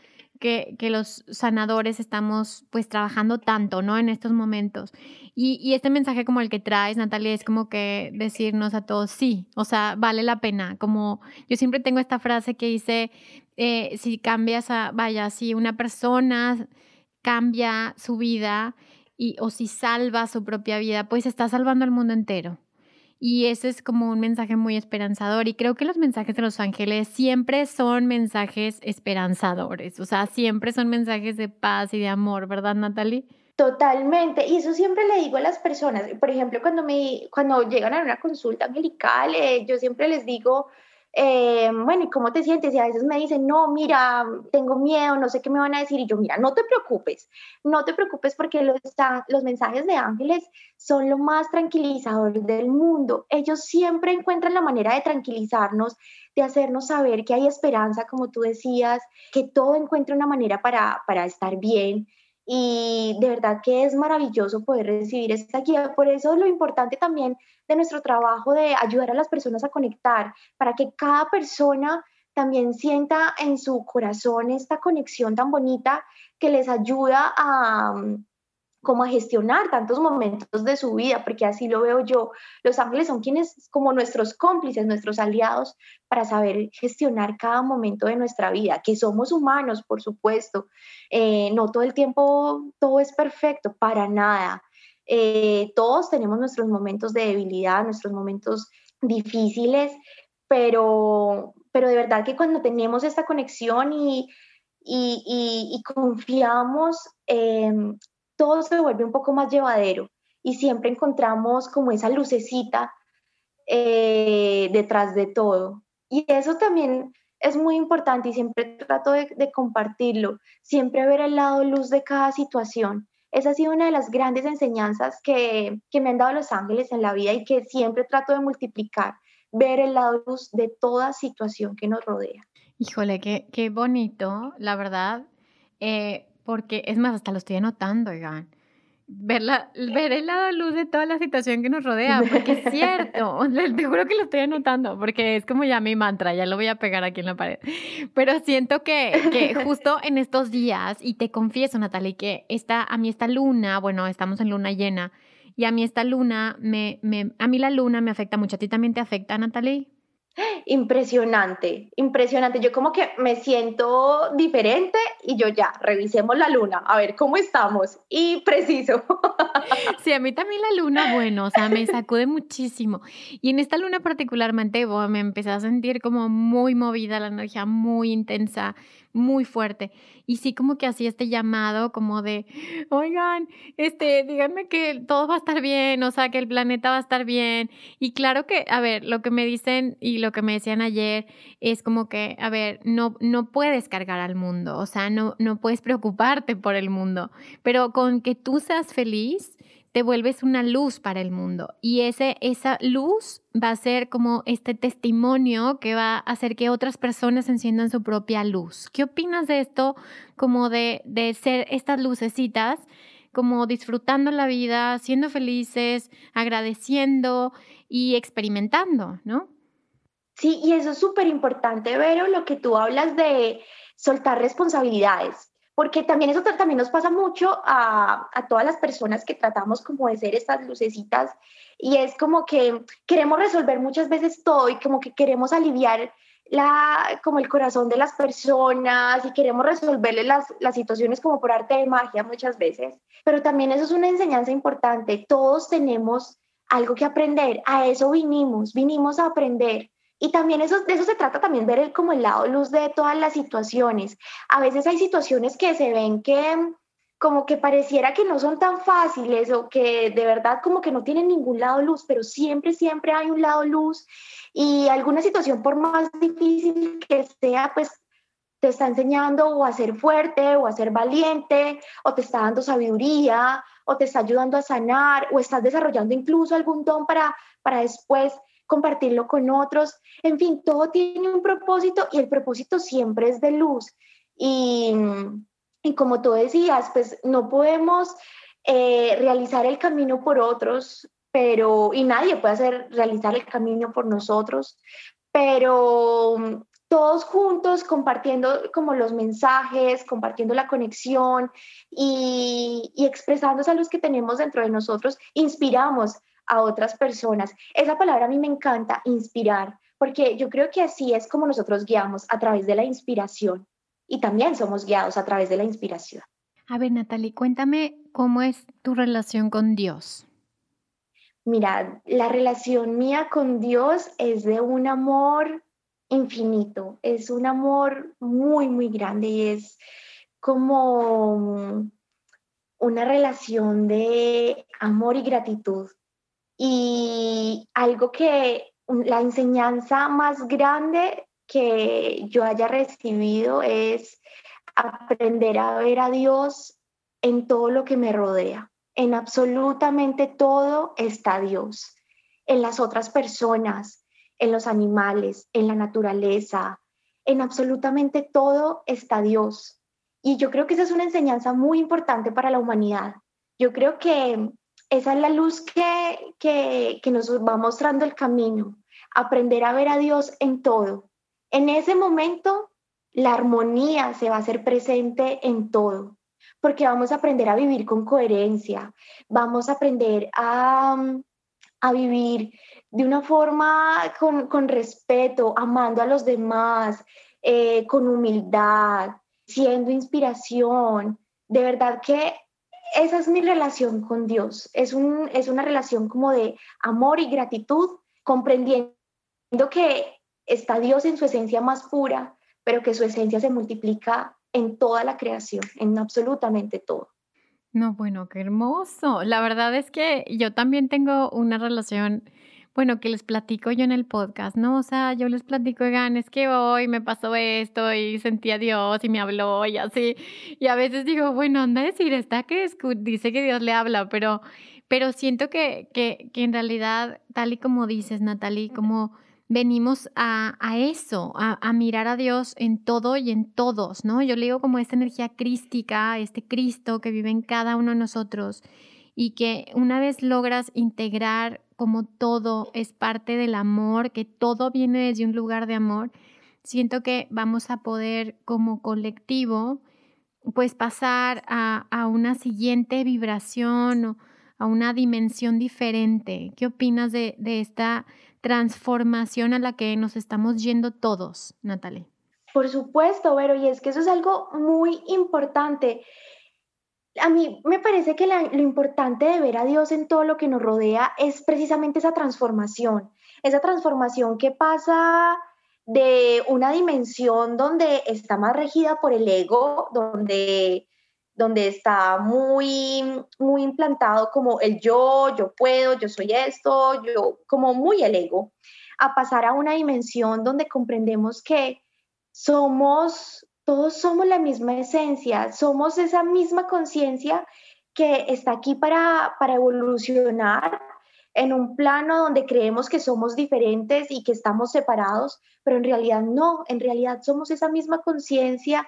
Que, los sanadores estamos pues trabajando tanto, ¿no? En estos momentos. Y, y, este mensaje como el que traes, Natalia, es como que decirnos a todos, sí, o sea, vale la pena. Como yo siempre tengo esta frase que dice, eh, si cambias a, vaya, si una persona cambia su vida y, o si salva su propia vida, pues está salvando al mundo entero. Y ese es como un mensaje muy esperanzador. Y creo que los mensajes de los ángeles siempre son mensajes esperanzadores. O sea, siempre son mensajes de paz y de amor, ¿verdad, Natalie? Totalmente. Y eso siempre le digo a las personas. Por ejemplo, cuando, me, cuando llegan a una consulta angelical, eh, yo siempre les digo, eh, bueno, ¿y cómo te sientes? Y a veces me dicen, no, mira, tengo miedo, no sé qué me van a decir. Y yo, mira, no te preocupes, no te preocupes porque los, mensajes de ángeles son lo más tranquilizador del mundo. Ellos siempre encuentran la manera de tranquilizarnos, de hacernos saber que hay esperanza, como tú decías, que todo encuentra una manera para, para estar bien y de verdad que es maravilloso poder recibir esta guía. Por eso lo importante también nuestro trabajo de ayudar a las personas a conectar, para que cada persona también sienta en su corazón esta conexión tan bonita que les ayuda a, como a gestionar tantos momentos de su vida, porque así lo veo yo. Los ángeles son quienes, como nuestros cómplices, nuestros aliados, para saber gestionar cada momento de nuestra vida, que somos humanos, por supuesto. Eh, no todo el tiempo todo es perfecto, para nada. Eh, todos tenemos nuestros momentos de debilidad, nuestros momentos difíciles, pero, pero de verdad que cuando tenemos esta conexión y, confiamos, todo se vuelve un poco más llevadero y siempre encontramos como esa lucecita eh, detrás de todo. Y eso también es muy importante y siempre trato de, compartirlo, siempre ver el lado luz de cada situación. Esa ha sido una de las grandes enseñanzas que, que me han dado los ángeles en la vida y que siempre trato de multiplicar, ver el lado luz de toda situación que nos rodea. Híjole, qué, qué bonito, la verdad. Eh, porque es más, hasta lo estoy anotando, oigan. Ver, la, ver el lado luz de toda la situación que nos rodea, porque es cierto, te juro que lo estoy anotando, porque es como ya mi mantra, ya lo voy a pegar aquí en la pared. Pero siento que, que justo en estos días, y te confieso, Natalie, que esta, a mí esta luna, bueno, estamos en luna llena, y a mí esta luna, me, me, a mí la luna me afecta mucho. ¿A ti también te afecta, Natalie? Impresionante, impresionante. Yo como que me siento diferente y yo ya, revisemos la luna, a ver cómo estamos. Y preciso. Sí, a mí también la luna, bueno, o sea, me sacude muchísimo. Y en esta luna particularmente, me empecé a sentir como muy movida, la energía muy intensa, muy fuerte. Y sí como que hacía este llamado como de, oigan, este, díganme que todo va a estar bien, o sea, que el planeta va a estar bien. Y claro que, a ver, lo que me dicen y lo que me decían ayer es como que, a ver, no, no puedes cargar al mundo, o sea, no, no puedes preocuparte por el mundo, pero con que tú seas feliz, te vuelves una luz para el mundo y ese, esa luz va a ser como este testimonio que va a hacer que otras personas enciendan su propia luz. ¿Qué opinas de esto como de, de ser estas lucecitas? como disfrutando la vida, siendo felices, agradeciendo y experimentando, ¿no? Sí, y eso es súper importante, Vero, lo que tú hablas de soltar responsabilidades porque también eso también nos pasa mucho a, a, todas las personas que tratamos como de ser estas lucecitas y es como que queremos resolver muchas veces todo y como que queremos aliviar la, como el corazón de las personas y queremos resolverle las, las situaciones como por arte de magia muchas veces, pero también eso es una enseñanza importante, todos tenemos algo que aprender, a eso vinimos, vinimos a aprender y también eso, de eso se trata también ver el, como el lado luz de todas las situaciones. A veces hay situaciones que se ven que como que pareciera que no son tan fáciles o que de verdad como que no tienen ningún lado luz, pero siempre, siempre hay un lado luz y alguna situación por más difícil que sea, pues te está enseñando o a ser fuerte o a ser valiente o te está dando sabiduría o te está ayudando a sanar o estás desarrollando incluso algún don para, para después compartirlo con otros. En fin, todo tiene un propósito y el propósito siempre es de luz. Y, y como tú decías, pues no podemos eh, realizar el camino por otros, pero, y nadie puede hacer realizar el camino por nosotros, pero todos juntos compartiendo como los mensajes, compartiendo la conexión y, y expresando a los que tenemos dentro de nosotros, inspiramos a otras personas. Esa palabra a mí me encanta, inspirar, porque yo creo que así es como nosotros guiamos a través de la inspiración y también somos guiados a través de la inspiración. A ver, Natalie, cuéntame cómo es tu relación con Dios. Mira, la relación mía con Dios es de un amor infinito, es un amor muy, muy grande y es como una relación de amor y gratitud. Y algo que la enseñanza más grande que yo haya recibido es aprender a ver a Dios en todo lo que me rodea. En absolutamente todo está Dios. En las otras personas, en los animales, en la naturaleza, en absolutamente todo está Dios. Y yo creo que esa es una enseñanza muy importante para la humanidad. Yo creo que esa es la luz que, que, nos va mostrando el camino, aprender a ver a Dios en todo. En ese momento, la armonía se va a hacer presente en todo, porque vamos a aprender a vivir con coherencia, vamos a aprender a, a vivir de una forma con, con, respeto, amando a los demás, eh, con humildad, siendo inspiración. De verdad que esa es mi relación con Dios. Es, un, es una relación como de amor y gratitud, comprendiendo que está Dios en su esencia más pura, pero que su esencia se multiplica en toda la creación, en absolutamente todo. No, bueno, qué hermoso. La verdad es que yo también tengo una relación bueno, que les platico yo en el podcast, ¿no? O sea, yo les platico, oigan, es que hoy me pasó esto y sentí a Dios y me habló y así. Y a veces digo, bueno, anda a decir, está que dice que Dios le habla, pero, pero siento que, que, que en realidad, tal y como dices, Natalie, como venimos a, a eso, a, a, mirar a Dios en todo y en todos, ¿no? Yo le digo como esta energía crística, este Cristo que vive en cada uno de nosotros y que una vez logras integrar como todo es parte del amor, que todo viene desde un lugar de amor, siento que vamos a poder como colectivo pues pasar a, una siguiente vibración o a una dimensión diferente. ¿Qué opinas de, de esta transformación a la que nos estamos yendo todos, Natalie? Por supuesto, Vero, y es que eso es algo muy importante. A mí me parece que lo importante de ver a Dios en todo lo que nos rodea es precisamente esa transformación, esa transformación que pasa de una dimensión donde está más regida por el ego, donde, donde está muy, muy implantado como el yo, yo puedo, yo soy esto, yo, como muy el ego, a pasar a una dimensión donde comprendemos que somos, todos somos la misma esencia, somos esa misma conciencia que está aquí para, para evolucionar en un plano donde creemos que somos diferentes y que estamos separados, pero en realidad no, en realidad somos esa misma conciencia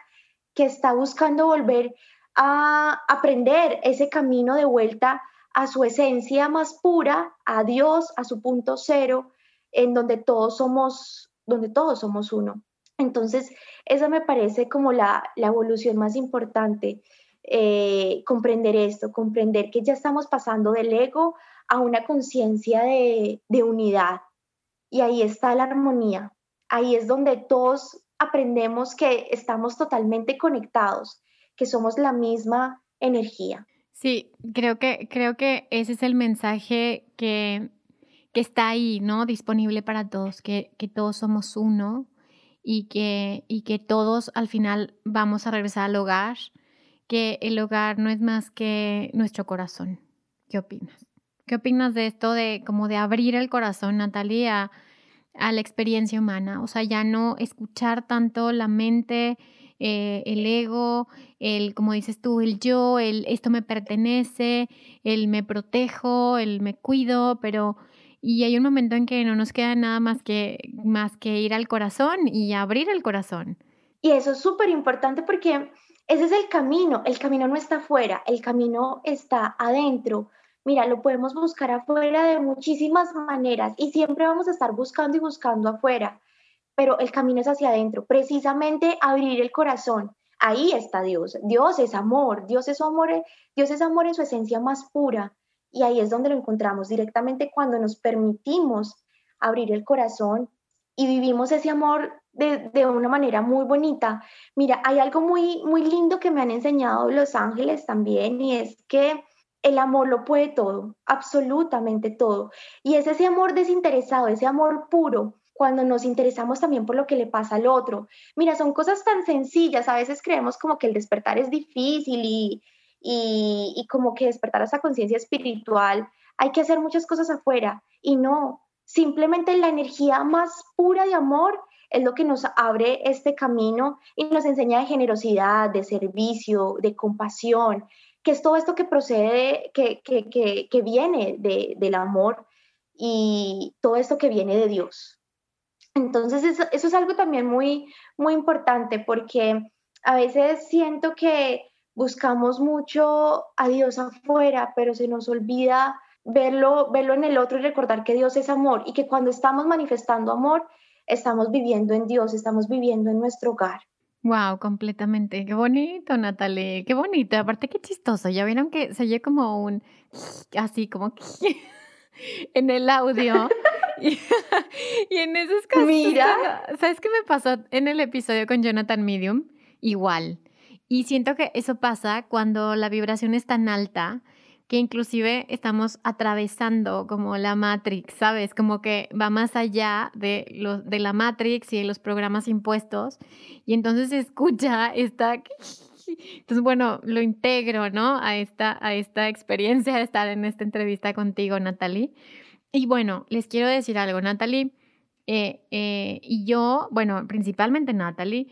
que está buscando volver a aprender ese camino de vuelta a su esencia más pura, a Dios, a su punto cero, en donde todos somos, donde todos somos uno. Entonces, esa me parece como la, evolución más importante, eh, comprender esto, comprender que ya estamos pasando del ego a una conciencia de, unidad. Y ahí está la armonía. Ahí es donde todos aprendemos que estamos totalmente conectados, que somos la misma energía. Sí, creo que, creo que ese es el mensaje que, que está ahí, ¿no? Disponible para todos, que, que todos somos uno y que, y que todos al final vamos a regresar al hogar, que el hogar no es más que nuestro corazón. ¿Qué opinas? ¿Qué opinas de esto de como de abrir el corazón, Natalia, a, la experiencia humana? O sea, ya no escuchar tanto la mente, eh, el ego, el, como dices tú, el yo, el esto me pertenece, el me protejo, el me cuido, pero y hay un momento en que no nos queda nada más que, más que ir al corazón y abrir el corazón. Y eso es súper importante porque ese es el camino, el camino no está afuera, el camino está adentro Mira, lo podemos buscar afuera de muchísimas maneras y siempre vamos a estar buscando y buscando afuera, pero el camino es hacia adentro, precisamente abrir el corazón. Ahí está Dios. Dios es amor, Dios es amor, Dios es amor en su esencia más pura y ahí es donde lo encontramos directamente cuando nos permitimos abrir el corazón y vivimos ese amor de, de, una manera muy bonita. Mira, hay algo muy, muy lindo que me han enseñado los ángeles también y es que el amor lo puede todo, absolutamente todo. Y es ese amor desinteresado, ese amor puro, cuando nos interesamos también por lo que le pasa al otro. Mira, son cosas tan sencillas, a veces creemos como que el despertar es difícil y, y, como que despertar esa conciencia espiritual, hay que hacer muchas cosas afuera y no, simplemente la energía más pura de amor es lo que nos abre este camino y nos enseña de generosidad, de servicio, de compasión, que es todo esto que procede, que, que, que, viene de, del amor y todo esto que viene de Dios. Entonces, eso, eso, es algo también muy, muy importante porque a veces siento que buscamos mucho a Dios afuera, pero se nos olvida verlo, verlo en el otro y recordar que Dios es amor y que cuando estamos manifestando amor, estamos viviendo en Dios, estamos viviendo en nuestro hogar. Wow, completamente. Qué bonito, Natalie. Qué bonito. Aparte, qué chistoso. Ya vieron que se oye como un así como en el audio. y, en esos casos. Mira. ¿Sabes qué me pasó en el episodio con Jonathan Medium? Igual. Y siento que eso pasa cuando la vibración es tan alta que inclusive estamos atravesando como la Matrix, ¿sabes? Como que va más allá de, los, de la Matrix y de los programas impuestos. Y entonces se escucha esta... Entonces, bueno, lo integro, ¿no? A esta, a esta experiencia de estar en esta entrevista contigo, Natalie. Y bueno, les quiero decir algo, Natalie. Eh, eh, y yo, bueno, principalmente Natalie,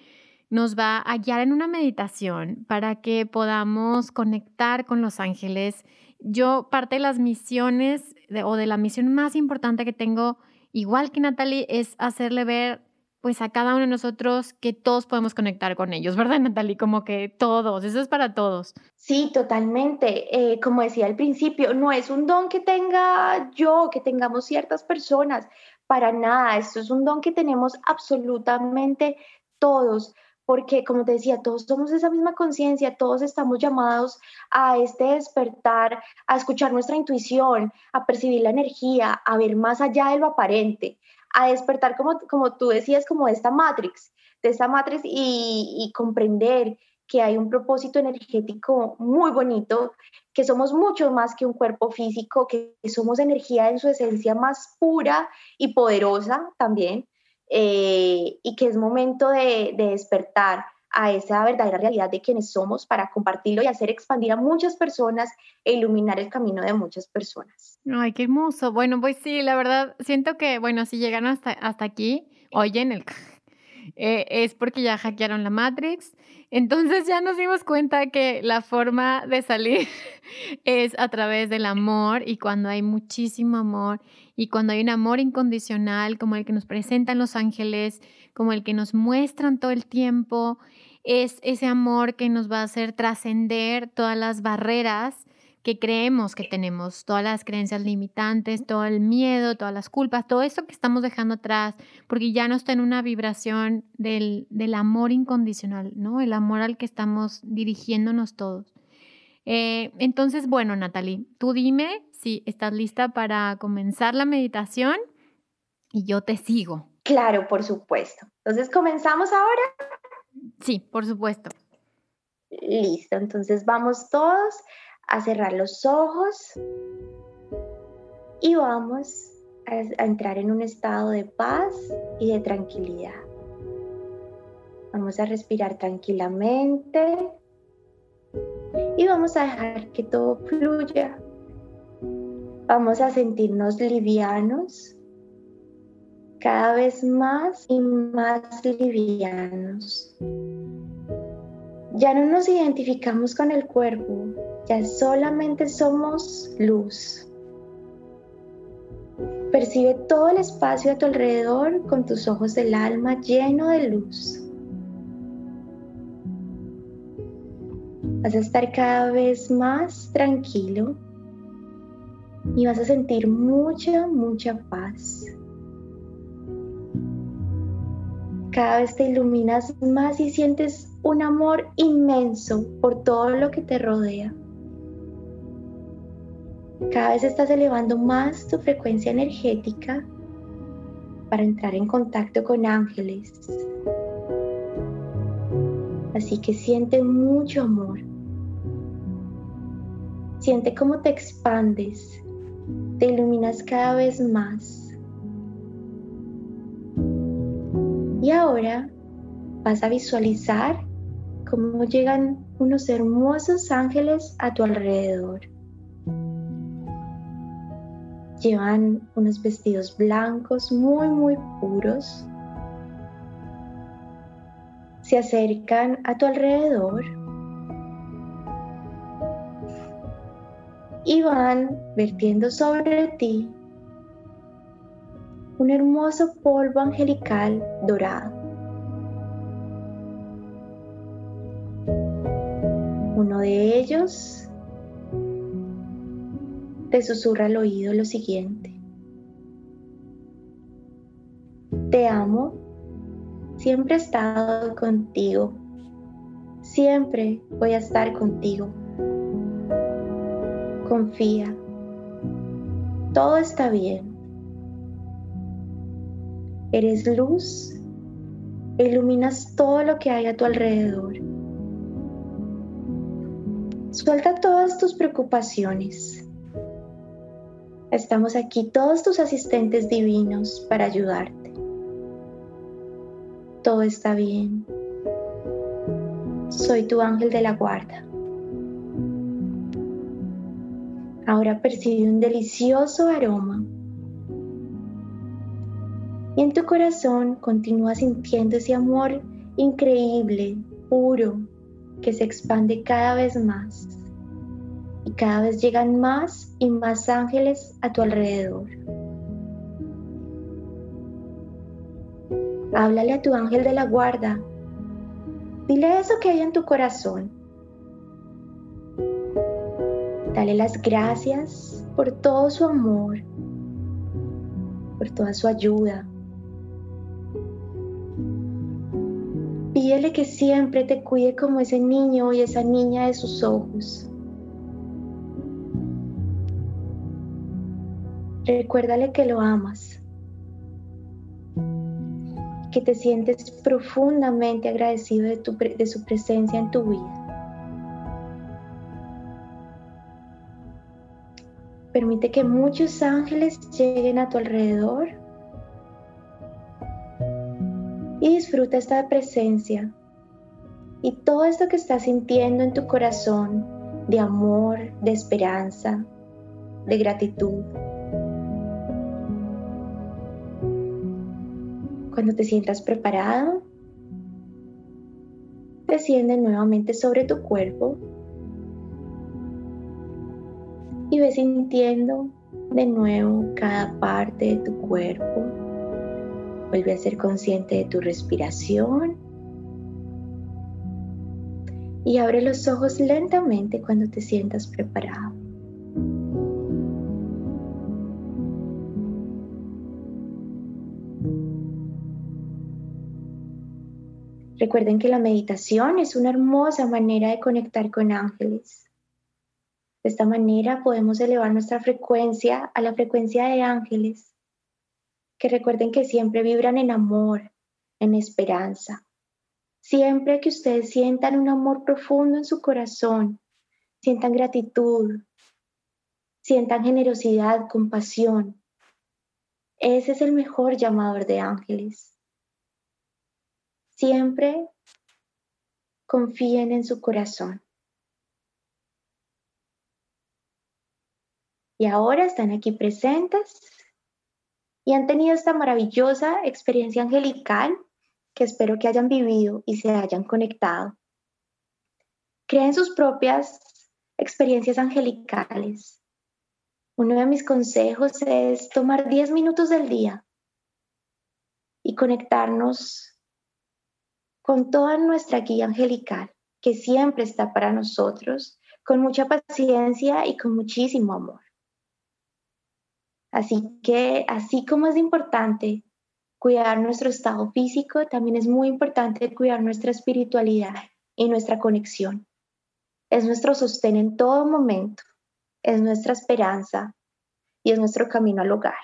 nos va a guiar en una meditación para que podamos conectar con los ángeles yo parte de las misiones o de la misión más importante que tengo, igual que Natalie, es hacerle ver pues a cada uno de nosotros que todos podemos conectar con ellos, ¿verdad Natalie? Como que todos, eso es para todos. Sí, totalmente. Eh, como decía al principio, no es un don que tenga yo, que tengamos ciertas personas, para nada, esto es un don que tenemos absolutamente todos porque como te decía, todos somos esa misma conciencia, todos estamos llamados a este despertar, a escuchar nuestra intuición, a percibir la energía, a ver más allá de lo aparente, a despertar como, como tú decías, como esta matrix, de esta matrix y, comprender que hay un propósito energético muy bonito, que somos mucho más que un cuerpo físico, que somos energía en su esencia más pura y poderosa también, eh, y que es momento de, de despertar a esa verdadera realidad de quienes somos para compartirlo y hacer expandir a muchas personas e iluminar el camino de muchas personas. Ay, qué hermoso. Bueno, pues sí, la verdad, siento que, bueno, si llegaron hasta, hasta aquí, oyen el... Eh, es porque ya hackearon la Matrix. Entonces ya nos dimos cuenta que la forma de salir es a través del amor y cuando hay muchísimo amor y cuando hay un amor incondicional como el que nos presentan los ángeles, como el que nos muestran todo el tiempo, es ese amor que nos va a hacer trascender todas las barreras que creemos que tenemos, todas las creencias limitantes, todo el miedo, todas las culpas, todo eso que estamos dejando atrás, porque ya no está en una vibración del, amor incondicional, ¿no? El amor al que estamos dirigiéndonos todos. Eh, entonces, bueno, Natalie, tú dime si estás lista para comenzar la meditación y yo te sigo. Claro, por supuesto. Entonces, ¿comenzamos ahora? Sí, por supuesto. Listo, entonces vamos todos a cerrar los ojos y vamos a, entrar en un estado de paz y de tranquilidad. Vamos a respirar tranquilamente y vamos a dejar que todo fluya. Vamos a sentirnos livianos, cada vez más y más livianos. Ya no nos identificamos con el cuerpo, ya solamente somos luz. Percibe todo el espacio a tu alrededor con tus ojos del alma lleno de luz. Vas a estar cada vez más tranquilo y vas a sentir mucha, mucha paz. Cada vez te iluminas más y sientes un amor inmenso por todo lo que te rodea. Cada vez estás elevando más tu frecuencia energética para entrar en contacto con ángeles. Así que siente mucho amor. Siente cómo te expandes, te iluminas cada vez más. Y ahora vas a visualizar cómo llegan unos hermosos ángeles a tu alrededor. Llevan unos vestidos blancos muy, muy puros. Se acercan a tu alrededor y van vertiendo sobre ti un hermoso polvo angelical dorado. Uno de ellos te susurra al oído lo siguiente. Te amo, siempre he estado contigo, siempre voy a estar contigo. Confía, todo está bien. Eres luz, iluminas todo lo que hay a tu alrededor. Suelta todas tus preocupaciones. Estamos aquí todos tus asistentes divinos para ayudarte. Todo está bien. Soy tu ángel de la guarda. Ahora percibe un delicioso aroma y en tu corazón continúa sintiendo ese amor increíble, puro, que se expande cada vez más. Y cada vez llegan más y más ángeles a tu alrededor. Háblale a tu ángel de la guarda. Dile eso que hay en tu corazón. Dale las gracias por todo su amor, por toda su ayuda, Pídele que siempre te cuide como ese niño y esa niña de sus ojos. Recuérdale que lo amas. que te sientes profundamente agradecido de, tu, su presencia en tu vida. Permite que muchos ángeles lleguen a tu alrededor y disfruta esta presencia y todo esto que estás sintiendo en tu corazón de amor, de esperanza, de gratitud. Cuando te sientas preparado, desciende nuevamente sobre tu cuerpo y ves sintiendo de nuevo cada parte de tu cuerpo. Vuelve a ser consciente de tu respiración y abre los ojos lentamente cuando te sientas preparado. Recuerden que la meditación es una hermosa manera de conectar con ángeles. De esta manera podemos elevar nuestra frecuencia a la frecuencia de ángeles, que recuerden que siempre vibran en amor, en esperanza. Siempre que ustedes sientan un amor profundo en su corazón, sientan gratitud, sientan generosidad, compasión, ese es el mejor llamador de ángeles. Siempre confíen en su corazón. Y ahora están aquí presentes y han tenido esta maravillosa experiencia angelical que espero que hayan vivido y se hayan conectado. Creen sus propias experiencias angelicales. Uno de mis consejos es tomar 10 minutos del día y conectarnos con toda nuestra guía angelical, que siempre está para nosotros, con mucha paciencia y con muchísimo amor. Así que, así como es importante cuidar nuestro estado físico, también es muy importante cuidar nuestra espiritualidad y nuestra conexión. Es nuestro sostén en todo momento, es nuestra esperanza y es nuestro camino al hogar.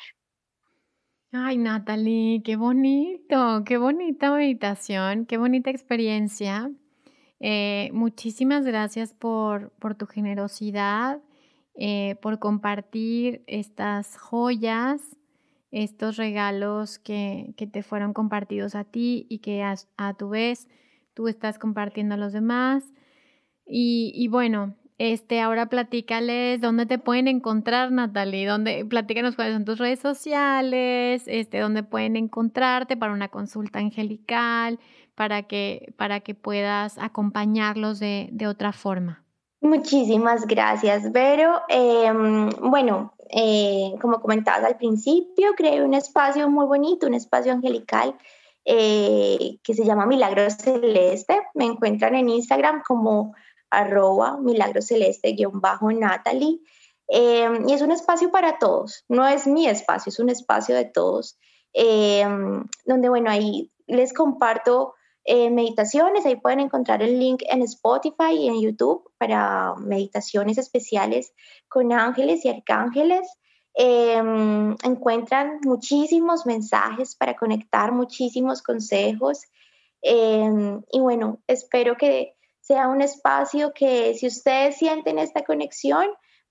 Ay, Natalie, qué bonito, qué bonita meditación, qué bonita experiencia. Eh, muchísimas gracias por, por tu generosidad, eh, por compartir estas joyas, estos regalos que, que, te fueron compartidos a ti y que a, a, tu vez tú estás compartiendo a los demás. Y, y bueno, este, ahora platícales dónde te pueden encontrar, Natalie, dónde, platícanos cuáles son tus redes sociales, este, dónde pueden encontrarte para una consulta angelical, para que, para que puedas acompañarlos de, de otra forma. Muchísimas gracias, Vero. Em, bueno, eh, como comentabas al principio, creé un espacio muy bonito, un espacio angelical eh, que se llama Milagro Celeste. Me encuentran en Instagram como arroba milagroceleste-natalie. Em, y es un espacio para todos, no es mi espacio, es un espacio de todos, em, donde, bueno, ahí les comparto eh, meditaciones, ahí pueden encontrar el link en Spotify y en YouTube para meditaciones especiales con ángeles y arcángeles. Em, encuentran muchísimos mensajes para conectar, muchísimos consejos. y bueno, espero que sea un espacio que si ustedes sienten esta conexión,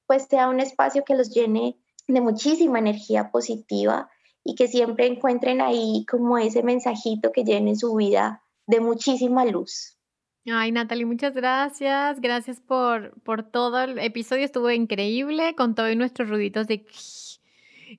pues sea un espacio que los llene de muchísima energía positiva y que siempre encuentren ahí como ese mensajito que llene su vida de muchísima luz. Ay, Natalie, muchas gracias. Gracias por, por todo. El episodio estuvo increíble con todos nuestros ruditos de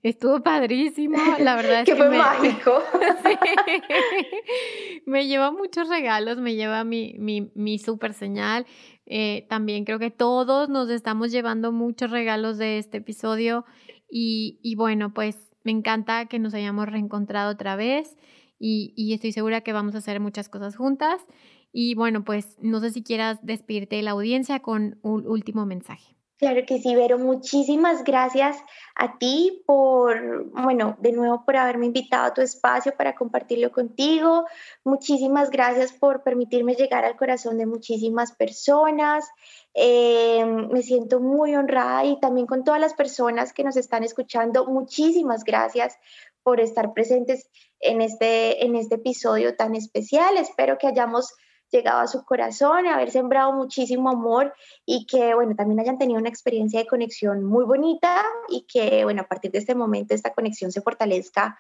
Estuvo padrísimo, la verdad es que, fue mágico. me lleva muchos regalos, me lleva mi, mi, mi super señal. Eh, también creo que todos nos estamos llevando muchos regalos de este episodio y, y bueno, pues me encanta que nos hayamos reencontrado otra vez y, y, estoy segura que vamos a hacer muchas cosas juntas. Y bueno, pues no sé si quieras despedirte de la audiencia con un último mensaje. Claro que sí, Vero. Muchísimas gracias a ti por, bueno, de nuevo por haberme invitado a tu espacio para compartirlo contigo. Muchísimas gracias por permitirme llegar al corazón de muchísimas personas. Eh, me siento muy honrada y también con todas las personas que nos están escuchando. Muchísimas gracias por estar presentes en este, en este episodio tan especial. Espero que hayamos llegado a su corazón, haber sembrado muchísimo amor y que, bueno, también hayan tenido una experiencia de conexión muy bonita y que, bueno, a partir de este momento esta conexión se fortalezca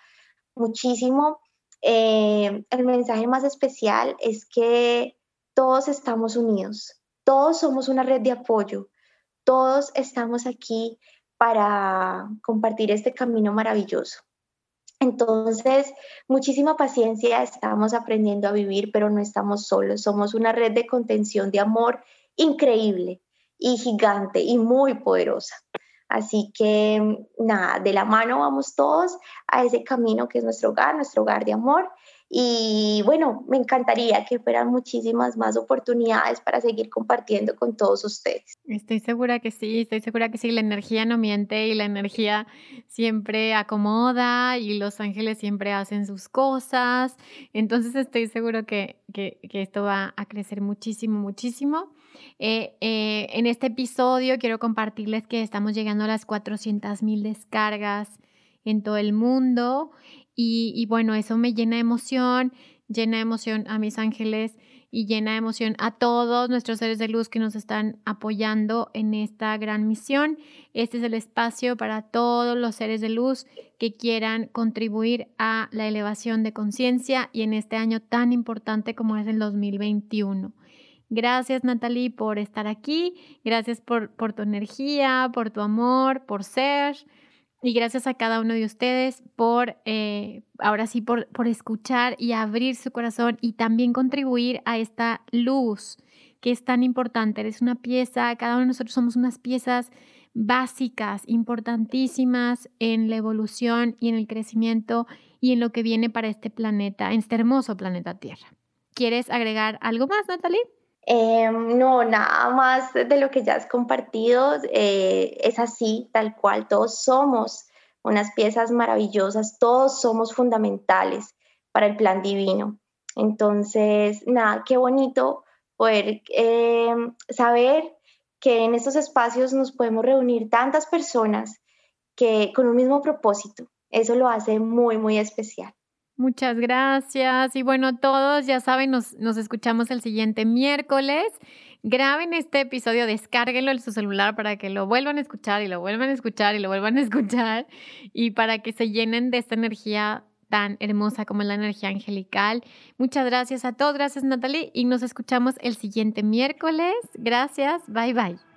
muchísimo. Eh, el mensaje más especial es que todos estamos unidos, todos somos una red de apoyo, todos estamos aquí para compartir este camino maravilloso. Entonces, muchísima paciencia, estamos aprendiendo a vivir, pero no estamos solos, somos una red de contención, de amor increíble y gigante y muy poderosa. Así que nada, de la mano vamos todos a ese camino que es nuestro hogar, nuestro hogar de amor y bueno, me encantaría que fueran muchísimas más oportunidades para seguir compartiendo con todos ustedes. Estoy segura que sí, estoy segura que sí. La energía no miente y la energía siempre acomoda y los ángeles siempre hacen sus cosas. Entonces estoy seguro que, que, esto va a crecer muchísimo, muchísimo. Eh, eh, en este episodio quiero compartirles que estamos llegando a las 400 mil descargas en todo el mundo y, bueno, eso me llena de emoción, llena de emoción a mis ángeles y llena de emoción a todos nuestros seres de luz que nos están apoyando en esta gran misión. Este es el espacio para todos los seres de luz que quieran contribuir a la elevación de conciencia y en este año tan importante como es el 2021. Gracias Natalie por estar aquí, gracias por, por tu energía, por tu amor, por ser. Y gracias a cada uno de ustedes por, eh, ahora sí, por, por escuchar y abrir su corazón y también contribuir a esta luz que es tan importante. Eres una pieza, cada uno de nosotros somos unas piezas básicas, importantísimas en la evolución y en el crecimiento y en lo que viene para este planeta, en este hermoso planeta Tierra. ¿Quieres agregar algo más, Natalie? Em, no, nada más de lo que ya has compartido. Eh, es así, tal cual. Todos somos unas piezas maravillosas, todos somos fundamentales para el plan divino. Entonces, nada, qué bonito poder em, saber que en estos espacios nos podemos reunir tantas personas que con un mismo propósito. Eso lo hace muy, muy especial. Muchas gracias. Y bueno, todos ya saben, nos, escuchamos el siguiente miércoles. Graben este episodio, descárguenlo en su celular para que lo vuelvan a escuchar y lo vuelvan a escuchar y lo vuelvan a escuchar y para que se llenen de esta energía tan hermosa como la energía angelical. Muchas gracias a todos, gracias Natalie y nos escuchamos el siguiente miércoles. Gracias, bye bye.